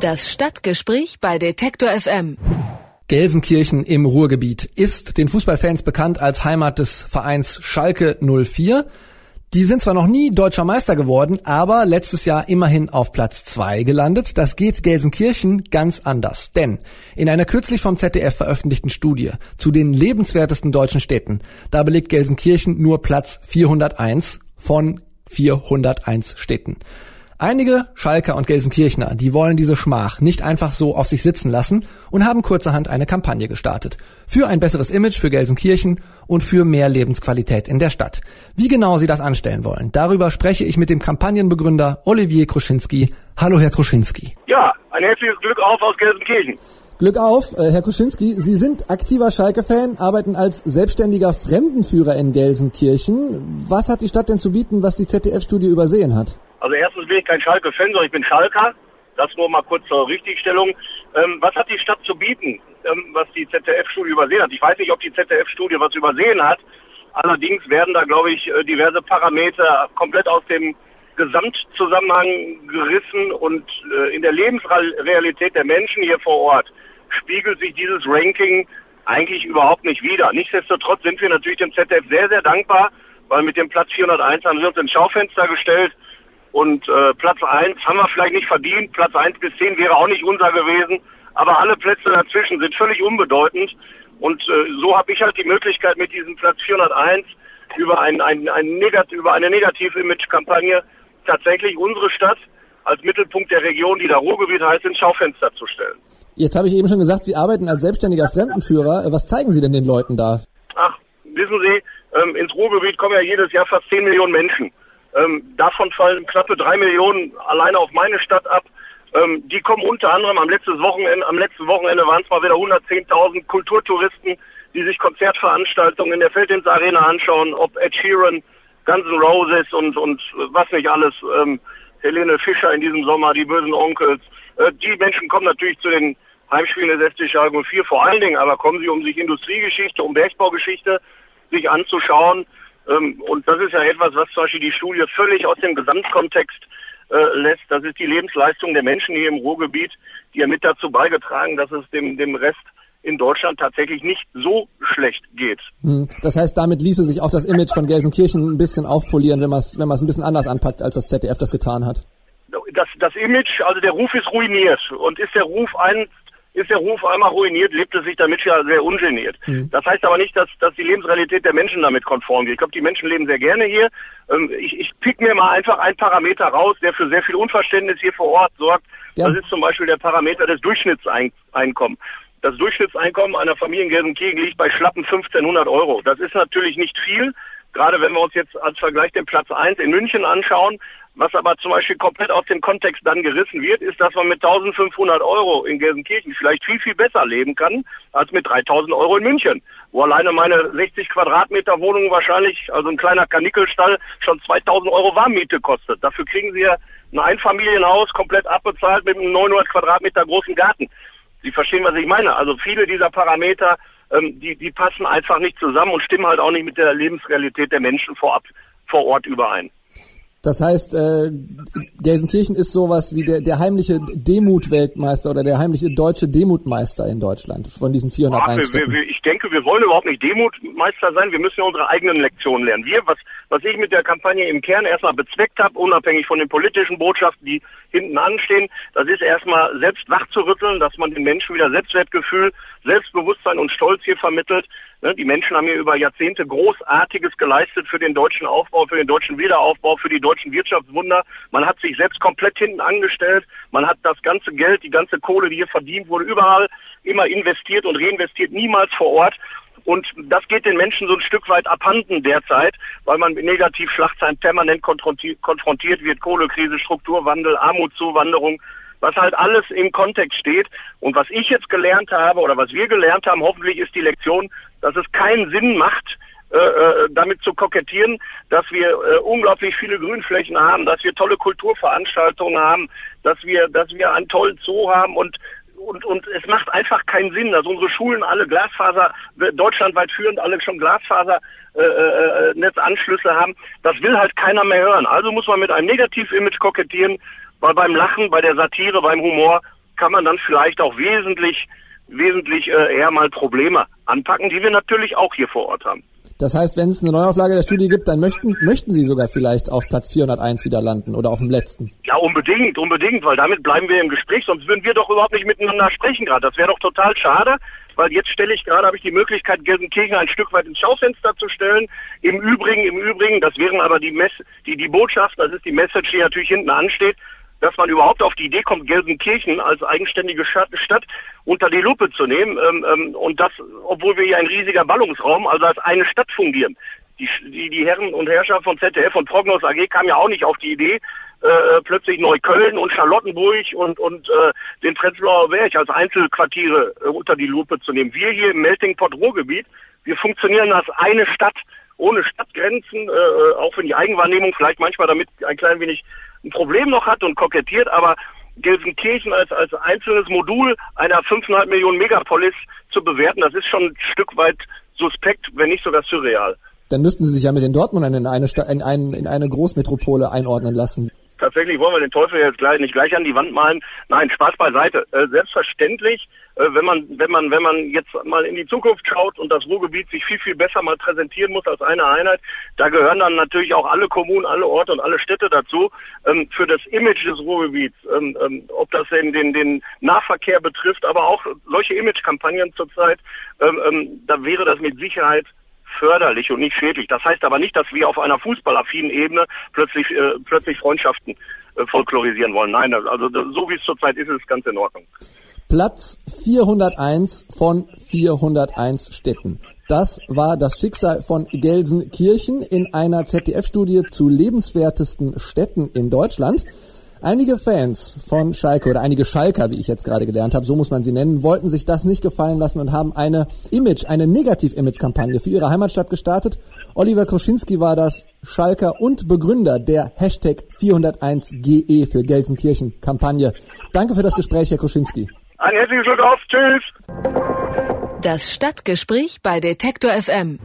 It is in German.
Das Stadtgespräch bei Detektor FM. Gelsenkirchen im Ruhrgebiet ist den Fußballfans bekannt als Heimat des Vereins Schalke 04. Die sind zwar noch nie deutscher Meister geworden, aber letztes Jahr immerhin auf Platz zwei gelandet. Das geht Gelsenkirchen ganz anders. Denn in einer kürzlich vom ZDF veröffentlichten Studie zu den lebenswertesten deutschen Städten, da belegt Gelsenkirchen nur Platz 401 von 401 Städten. Einige Schalker und Gelsenkirchner, die wollen diese Schmach nicht einfach so auf sich sitzen lassen und haben kurzerhand eine Kampagne gestartet. Für ein besseres Image für Gelsenkirchen und für mehr Lebensqualität in der Stadt. Wie genau sie das anstellen wollen, darüber spreche ich mit dem Kampagnenbegründer Olivier Kruschinski. Hallo, Herr Kruschinski. Ja, ein herzliches Glück auf aus Gelsenkirchen. Glück auf, äh, Herr Kuschinski. Sie sind aktiver Schalke-Fan, arbeiten als selbstständiger Fremdenführer in Gelsenkirchen. Was hat die Stadt denn zu bieten, was die ZDF-Studie übersehen hat? Also erstens bin ich kein Schalke-Fan, sondern ich bin Schalker. Das nur mal kurz zur Richtigstellung. Ähm, was hat die Stadt zu bieten, ähm, was die ZDF-Studie übersehen hat? Ich weiß nicht, ob die ZDF-Studie was übersehen hat. Allerdings werden da, glaube ich, äh, diverse Parameter komplett aus dem Gesamtzusammenhang gerissen und äh, in der Lebensrealität der Menschen hier vor Ort spiegelt sich dieses Ranking eigentlich überhaupt nicht wider. Nichtsdestotrotz sind wir natürlich dem ZDF sehr, sehr dankbar, weil mit dem Platz 401 haben sie uns ins Schaufenster gestellt und äh, Platz 1 haben wir vielleicht nicht verdient. Platz 1 bis 10 wäre auch nicht unser gewesen. Aber alle Plätze dazwischen sind völlig unbedeutend. Und äh, so habe ich halt die Möglichkeit mit diesem Platz 401 über, ein, ein, ein Negat über eine Negativ-Image-Kampagne tatsächlich unsere Stadt als Mittelpunkt der Region, die da Ruhrgebiet heißt, ins Schaufenster zu stellen. Jetzt habe ich eben schon gesagt, Sie arbeiten als selbstständiger Fremdenführer. Was zeigen Sie denn den Leuten da? Ach, wissen Sie, ähm, ins Ruhrgebiet kommen ja jedes Jahr fast 10 Millionen Menschen. Ähm, davon fallen knappe drei Millionen alleine auf meine Stadt ab. Ähm, die kommen unter anderem am letzten Wochenende, am letzten Wochenende waren es mal wieder 110.000 Kulturtouristen, die sich Konzertveranstaltungen in der Feldins Arena anschauen, ob Ed Sheeran, Guns N' Roses und, und was nicht alles, ähm, Helene Fischer in diesem Sommer, die bösen Onkels. Äh, die Menschen kommen natürlich zu den Heimspielen des SC Schalke 04 vor allen Dingen, aber kommen sie, um sich Industriegeschichte, um Bergbaugeschichte sich anzuschauen. Ähm, und das ist ja etwas, was zum Beispiel die Studie völlig aus dem Gesamtkontext äh, lässt. Das ist die Lebensleistung der Menschen hier im Ruhrgebiet, die ja mit dazu beigetragen, dass es dem, dem Rest in Deutschland tatsächlich nicht so schlecht geht. Hm. Das heißt, damit ließe sich auch das Image von Gelsenkirchen ein bisschen aufpolieren, wenn man es wenn ein bisschen anders anpackt, als das ZDF das getan hat. Das, das Image, also der Ruf ist ruiniert. Und ist der Ruf ein, ist der Ruf einmal ruiniert, lebt es sich damit ja sehr ungeniert. Mhm. Das heißt aber nicht, dass, dass die Lebensrealität der Menschen damit konform geht. Ich glaube, die Menschen leben sehr gerne hier. Ähm, ich, ich pick mir mal einfach einen Parameter raus, der für sehr viel Unverständnis hier vor Ort sorgt. Ja. Das ist zum Beispiel der Parameter des Durchschnittseinkommens. Das Durchschnittseinkommen einer Familie in Gelsenkirchen liegt bei schlappen 1500 Euro. Das ist natürlich nicht viel, gerade wenn wir uns jetzt als Vergleich den Platz 1 in München anschauen, was aber zum Beispiel komplett aus dem Kontext dann gerissen wird, ist, dass man mit 1500 Euro in Gelsenkirchen vielleicht viel, viel besser leben kann als mit 3000 Euro in München, wo alleine meine 60 Quadratmeter Wohnung wahrscheinlich, also ein kleiner Kanickelstall, schon 2000 Euro Warmmiete kostet. Dafür kriegen Sie ja ein Einfamilienhaus komplett abbezahlt mit einem 900 Quadratmeter großen Garten. Sie verstehen, was ich meine. Also viele dieser Parameter, ähm, die, die passen einfach nicht zusammen und stimmen halt auch nicht mit der Lebensrealität der Menschen vorab, vor Ort überein. Das heißt, äh, Gelsenkirchen ist sowas wie der, der heimliche Demut-Weltmeister oder der heimliche deutsche Demutmeister in Deutschland von diesen 401 wir, wir, Ich denke, wir wollen überhaupt nicht Demutmeister sein. Wir müssen ja unsere eigenen Lektionen lernen. Wir, was, was ich mit der Kampagne im Kern erstmal bezweckt habe, unabhängig von den politischen Botschaften, die hinten anstehen, das ist erstmal selbst wach zu rütteln, dass man den Menschen wieder Selbstwertgefühl, Selbstbewusstsein und Stolz hier vermittelt. Ne, die Menschen haben hier über Jahrzehnte Großartiges geleistet für den deutschen Aufbau, für den deutschen Wiederaufbau, für die deutschen Wirtschaftswunder. Man hat sich selbst komplett hinten angestellt. Man hat das ganze Geld, die ganze Kohle, die hier verdient wurde, überall immer investiert und reinvestiert, niemals vor Ort. Und das geht den Menschen so ein Stück weit abhanden derzeit, weil man mit Negativschlagzeilen permanent konfrontiert wird. Kohlekrise, Strukturwandel, Armutszuwanderung, was halt alles im Kontext steht. Und was ich jetzt gelernt habe oder was wir gelernt haben, hoffentlich ist die Lektion, dass es keinen Sinn macht, äh, äh, damit zu kokettieren, dass wir äh, unglaublich viele Grünflächen haben, dass wir tolle Kulturveranstaltungen haben, dass wir, dass wir einen tollen Zoo haben und und, und es macht einfach keinen Sinn, dass unsere Schulen alle Glasfaser, deutschlandweit führend alle schon Glasfasernetzanschlüsse äh, haben. Das will halt keiner mehr hören. Also muss man mit einem Negativ-Image kokettieren, weil beim Lachen, bei der Satire, beim Humor kann man dann vielleicht auch wesentlich, wesentlich äh, eher mal Probleme anpacken, die wir natürlich auch hier vor Ort haben. Das heißt, wenn es eine Neuauflage der Studie gibt, dann möchten, möchten Sie sogar vielleicht auf Platz 401 wieder landen oder auf dem letzten. Ja, unbedingt, unbedingt, weil damit bleiben wir im Gespräch, sonst würden wir doch überhaupt nicht miteinander sprechen gerade. Das wäre doch total schade, weil jetzt stelle ich gerade, habe ich die Möglichkeit, Gelsenkirchen ein Stück weit ins Schaufenster zu stellen. Im Übrigen, im Übrigen, das wären aber die, Mess die, die Botschaft, das ist die Message, die natürlich hinten ansteht, dass man überhaupt auf die Idee kommt, Gelsenkirchen als eigenständige Stadt unter die Lupe zu nehmen. Ähm, ähm, und das, obwohl wir hier ein riesiger Ballungsraum, also als eine Stadt fungieren. Die, die, die Herren und Herrscher von ZDF und Prognos AG kamen ja auch nicht auf die Idee, äh, äh, plötzlich Neukölln und Charlottenburg und, und äh, den Prenzlauer Berg als Einzelquartiere äh, unter die Lupe zu nehmen. Wir hier im Melting Pot Ruhrgebiet, wir funktionieren als eine Stadt ohne Stadtgrenzen, äh, äh auch wenn die Eigenwahrnehmung vielleicht manchmal damit ein klein wenig ein Problem noch hat und kokettiert, aber Gelsenkirchen als, als einzelnes Modul einer 5,5 Millionen Megapolis zu bewerten, das ist schon ein Stück weit suspekt, wenn nicht sogar surreal. Dann müssten Sie sich ja mit den Dortmundern in eine, in, ein, in eine Großmetropole einordnen lassen tatsächlich wollen wir den Teufel jetzt gleich nicht gleich an die Wand malen. Nein, Spaß beiseite. Äh, selbstverständlich, äh, wenn man wenn man wenn man jetzt mal in die Zukunft schaut und das Ruhrgebiet sich viel viel besser mal präsentieren muss als eine Einheit, da gehören dann natürlich auch alle Kommunen, alle Orte und alle Städte dazu. Ähm, für das Image des Ruhrgebiets, ähm, ähm, ob das den, den den Nahverkehr betrifft, aber auch solche Imagekampagnen zurzeit, ähm, ähm, da wäre das mit Sicherheit förderlich und nicht schädlich. Das heißt aber nicht, dass wir auf einer fußballaffinen Ebene plötzlich, äh, plötzlich Freundschaften äh, folklorisieren wollen. Nein, also so wie es zurzeit ist, ist es ganz in Ordnung. Platz 401 von 401 Städten. Das war das Schicksal von Gelsenkirchen in einer ZDF-Studie zu lebenswertesten Städten in Deutschland. Einige Fans von Schalke oder einige Schalker, wie ich jetzt gerade gelernt habe, so muss man sie nennen, wollten sich das nicht gefallen lassen und haben eine Image, eine Negativ-Image-Kampagne für ihre Heimatstadt gestartet. Oliver Kroschinski war das, Schalker und Begründer der Hashtag 401GE für Gelsenkirchen-Kampagne. Danke für das Gespräch, Herr Kroschinski. Ein herzliches Glück auf. Tschüss. Das Stadtgespräch bei Detektor FM.